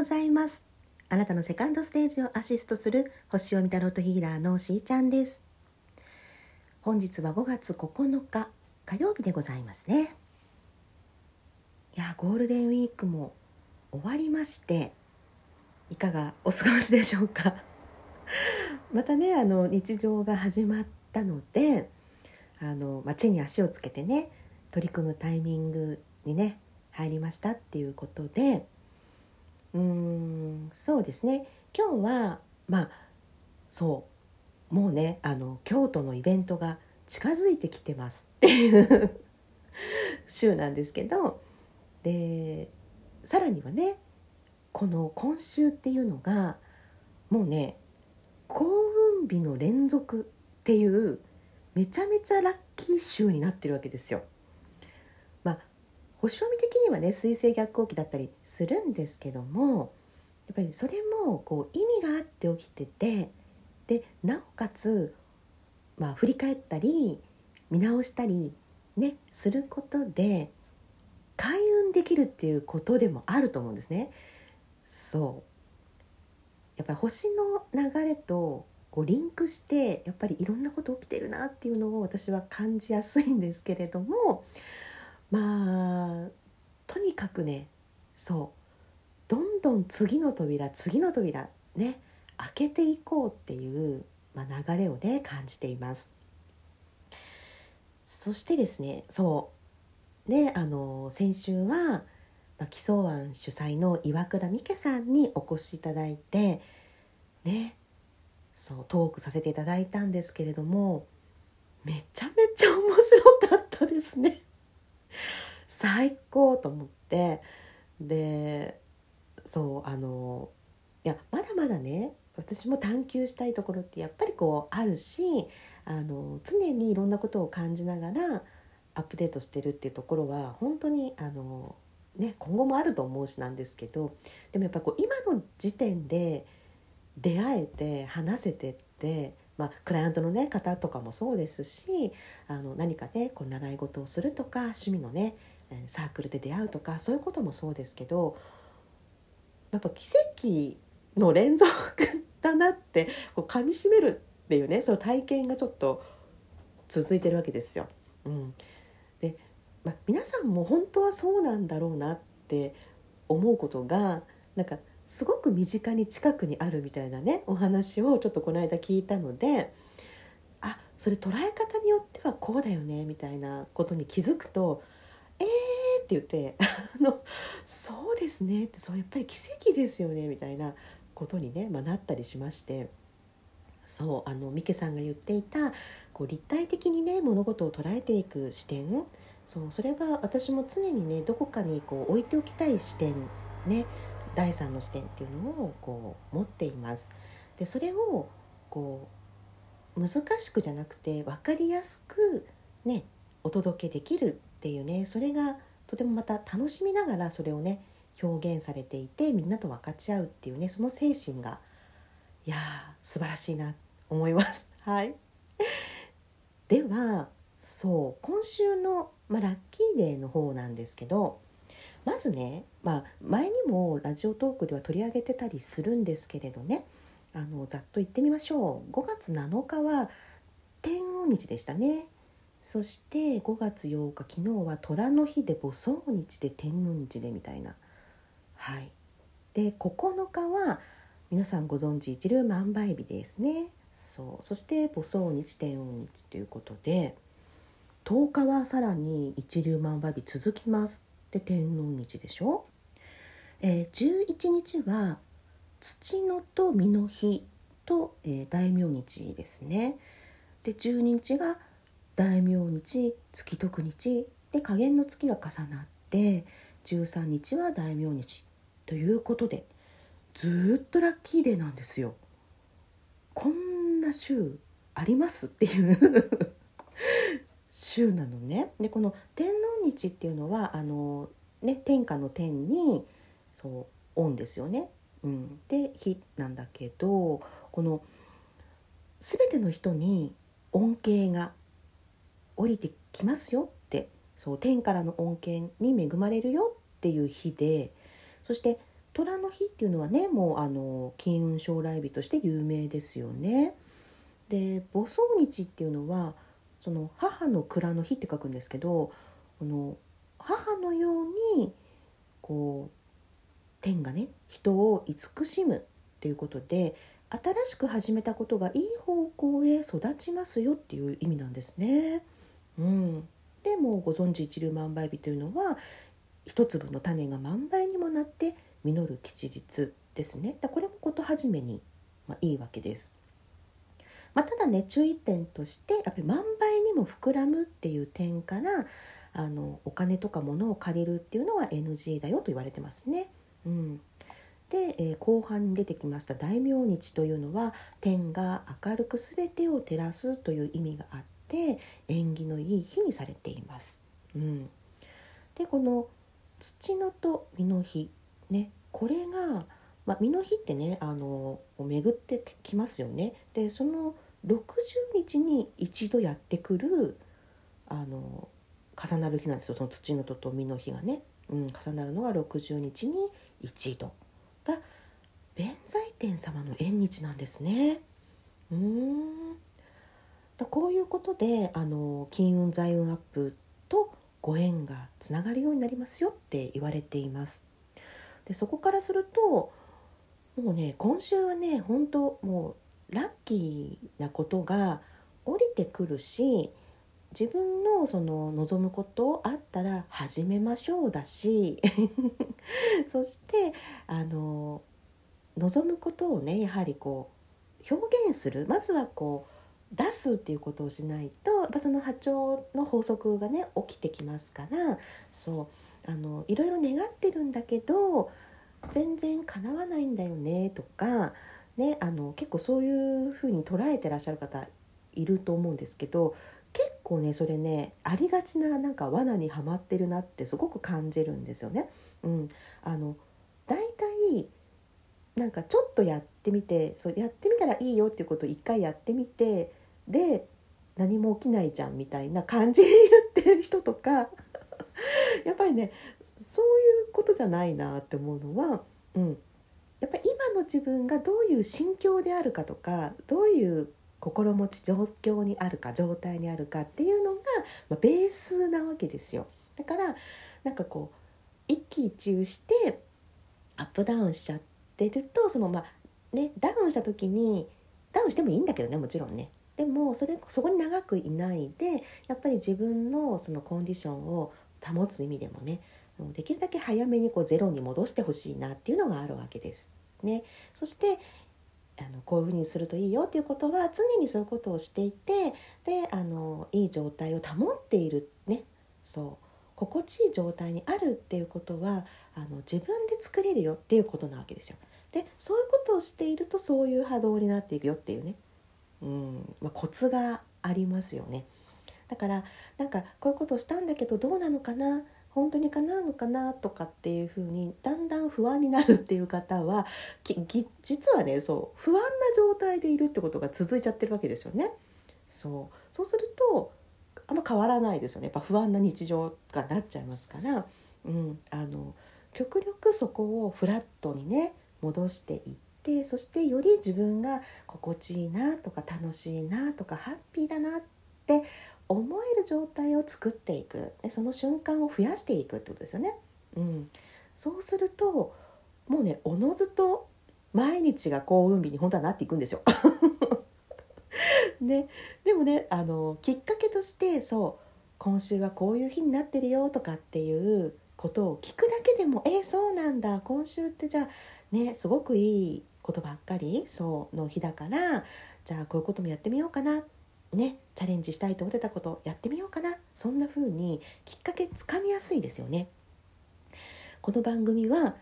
ございます。あなたのセカンドステージをアシストする星読みタロットヒーラーのしーちゃんです。本日は5月9日火曜日でございますね。いやゴールデンウィークも終わりましていかがお過ごしでしょうか。またねあの日常が始まったのであの、まあ、地に足をつけてね取り組むタイミングにね入りましたっていうことでうーんそうですね今日はまあそうもうねあの京都のイベントが近づいてきてますっていう 週なんですけどでさらにはねこの今週っていうのがもうね幸運日の連続っていうめちゃめちゃラッキー週になってるわけですよ。星読み的にはね水星逆行期だったりするんですけどもやっぱりそれもこう意味があって起きててでなおかつ、まあ、振り返ったり見直したりねすることで開運できるっていうことでもあると思うんですね。そうやっぱり星の流れとこうリンクしてやっぱりいろんなこと起きてるなっていうのを私は感じやすいんですけれどもまあとにかくねそうどんどん次の扉次の扉ね開けていこうっていう、まあ、流れをね感じています。そしてですねそうねあの先週はまあ、木曽湾主催の岩倉美家さんにお越しいただいてねそうトークさせていただいたんですけれどもめちゃめちゃ面白かった最高と思ってでそうあのいやまだまだね私も探求したいところってやっぱりこうあるしあの常にいろんなことを感じながらアップデートしてるっていうところは本当にあのね、今後もあると思うしなんですけどでもやっぱこう今の時点で出会えて話せてって、まあ、クライアントの、ね、方とかもそうですしあの何かねこう習い事をするとか趣味のねサークルで出会うとかそういうこともそうですけどやっぱ奇跡の連続だなってこう噛みしめるっていうねその体験がちょっと続いてるわけですよ。うん、でまあ、皆さんも本当はそうなんだろうなって思うことがなんかすごく身近に近くにあるみたいなねお話をちょっとこの間聞いたのであそれ捉え方によってはこうだよねみたいなことに気づくと「!」言って「あのそうですね」ってそうやっぱり奇跡ですよねみたいなことにね、まあ、なったりしまして。そうあのミケさんが言っていたこう立体的にね物事を捉えていく視点そうそれは私も常にねどこかにこう置いておきたい視点ね第三の視点っていうのをこう持っています。でそれをこう難しくじゃなくて分かりやすくねお届けできるっていうねそれがとてもまた楽しみながらそれをね表現されていてみんなと分かち合うっていうねその精神がいやー素晴らしいな思います。はい。ではそう今週のまあ、ラッキーデーの方なんですけどまずね、まあ、前にもラジオトークでは取り上げてたりするんですけれどねあのざっと言ってみましょう。5月7日は天王日でしたね。そして5月8日昨日は虎の日で母葬日で天王日でみたいな。はい。で9日は皆さんご存知一粒万倍日ですね。そう。そして母葬日天王日ということで10日はさらに一粒万倍日続きますで天皇日でしょ、えー、11日は土のと実の日と、えー、大名日ですね。で12日が大名日月徳日で加減の月が重なって13日は大名日ということでずっとラッキーデーなんですよ。こんな週ありますっていう 週なのね。でこの天皇日っていうのはあの、ね、天下の天にそう恩ですよね。うん、で日なんだけどこの全ての人に恩恵が降りてきますよってそう天からの恩恵に恵まれるよっていう日でそして虎の日っていうのはねもうあの金運将来日として有名ですよね。で母葬日っていうのはその母の蔵の日って書くんですけどこの母のようにこう天がね人を慈しむっていうことで新しく始めたことがいい方向へ育ちますよっていう意味なんですね。うん、でもご存知一粒万倍日というのは一粒の種が万倍にもなって実る吉日ですね。だこれもこと始めに、まあ、いいわけです。まあ、ただね注意点としてやっぱり万倍にも膨らむっていう点からあのお金とか物を借りるっていうのは NG だよと言われてますね。うん、で、えー、後半に出てきました大名日というのは天が明るく全てを照らすという意味があって縁起のいい日にされています。うん、でこの土のと実の日ねこれが、まあ、実の日ってねあの巡ってきますよね。でその60日に一度やってくるあの重なる日なんですよその土のとと実の日がね、うん、重なるのが60日に一度が弁財天様の縁日なんですね。うんこういうことであの金運財運アップとご縁がつながるようになりますよって言われています。でそこからするともうね今週はね本当もうラッキーなことが降りてくるし自分のその望むことあったら始めましょうだし そしてあの望むことをねやはりこう表現するまずはこう出すっていうことをしないとやっぱその波長の法則がね起きてきますからそうあのいろいろ願ってるんだけど全然叶わないんだよねとか、ね、あの結構そういうふうに捉えてらっしゃる方いると思うんですけど結構ねそれねありがちななんか罠にはまってるなってすごく感じるんですよね。うん、あのだいたいなんかちょっとやってみてそうやってみたらいいよっていうことを一回やってみてで何も起きないじゃんみたいな感じで言ってる人とか やっぱりねそういうことじゃないなって思うのは、うん、やっぱり今の自分がどういう心境であるかとかどういう心持ち状況にあるか状態にあるかっていうのが、まあ、ベースなわけですよ。だからなんかこう一喜一憂してアップダウンしちゃってるとそのまあねダウンした時にダウンしてもいいんだけどねもちろんね。でもそれそこに長くいないでやっぱり自分のそのコンディションを保つ意味でもねできるだけ早めにこうゼロに戻してほしいなっていうのがあるわけです。ね、そしてあのこういうふうにするといいよっていうことは常にそういうことをしていてであのいい状態を保っているねそう心地いい状態にあるっていうことはあの自分で作れるよっていうことなわけですよ。でそういうことをしているとそういう波動になっていくよっていうね、うん。まあ、コツがありますよね。だからなんかこういうことをしたんだけどどうなのかな？本当に叶うのかな？とかっていうふうにだんだん不安になるっていう方は実はねそう不安な状態でいるってことが続いちゃってるわけですよね。そう。そうするとあんま変わらないですよね。やっぱ不安な日常がなっちゃいますから、うん、あの極力そこをフラットにね戻していってそしてより自分が心地いいなとか楽しいなとかハッピーだなって思える状態を作っていくでその瞬間を増やしていくってことですよね。うん、そうするともうねおのずと毎日が幸運日に本当はなっていくんですよ。ね、でもねあのきっかけとしてそう今週はこういう日になってるよとかっていうことを聞くだけでもえ、そうなんだ今週ってじゃあねすごくいいことばっかりそうの日だからじゃあこういうこともやってみようかなねチャレンジしたいと思ってたことやってみようかなそんな風にきっかけつかみやすいですよね。この番組は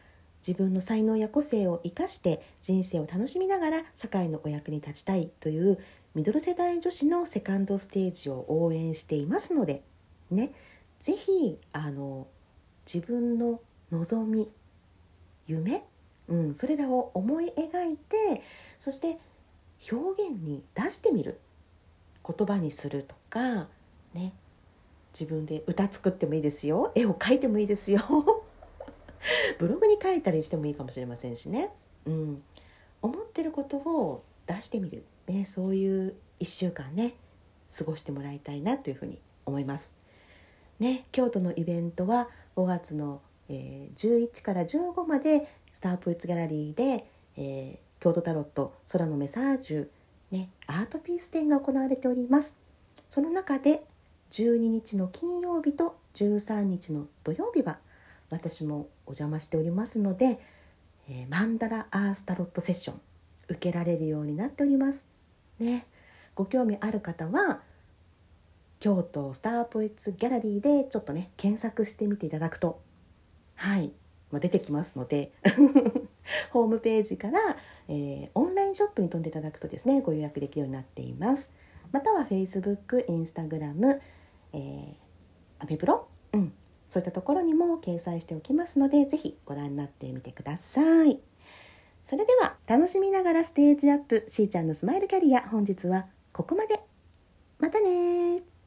自分の才能や個性を生かして人生を楽しみながら社会のお役に立ちたいというミドル世代女子のセカンドステージを応援していますのでね是非あの自分の望み夢、うん、それらを思い描いてそして表現に出してみる言葉にするとかね自分で歌作ってもいいですよ絵を描いてもいいですよ ブログに書いたりしてもいいかもしれませんしね、うん、思ってることを出してみる、ね、そういう1週間ね過ごしてもらいたいなというふうに思います。ね、京都のイベントは5月の、えー、11から15までスタープイツギャラリーで、えー、京都タロット空のメサージュ、ね、アートピース展が行われております。その中で12日の金曜日と13日の土曜日は私もお邪魔しておりますので、えー、マンダラアースタロットセッション受けられるようになっております。ね、ご興味ある方は京都スターポイツギャラリーでちょっとね検索してみていただくとはい、まあ、出てきますので ホームページから、えー、オンラインショップに飛んでいただくとですねご予約できるようになっています。または Facebook、Instagram、えー、アメブロ、うん、そういったところにも掲載しておきますのでぜひご覧になってみてください。それでは楽しみながらステージアップしーちゃんのスマイルキャリア。本日はここまで。またね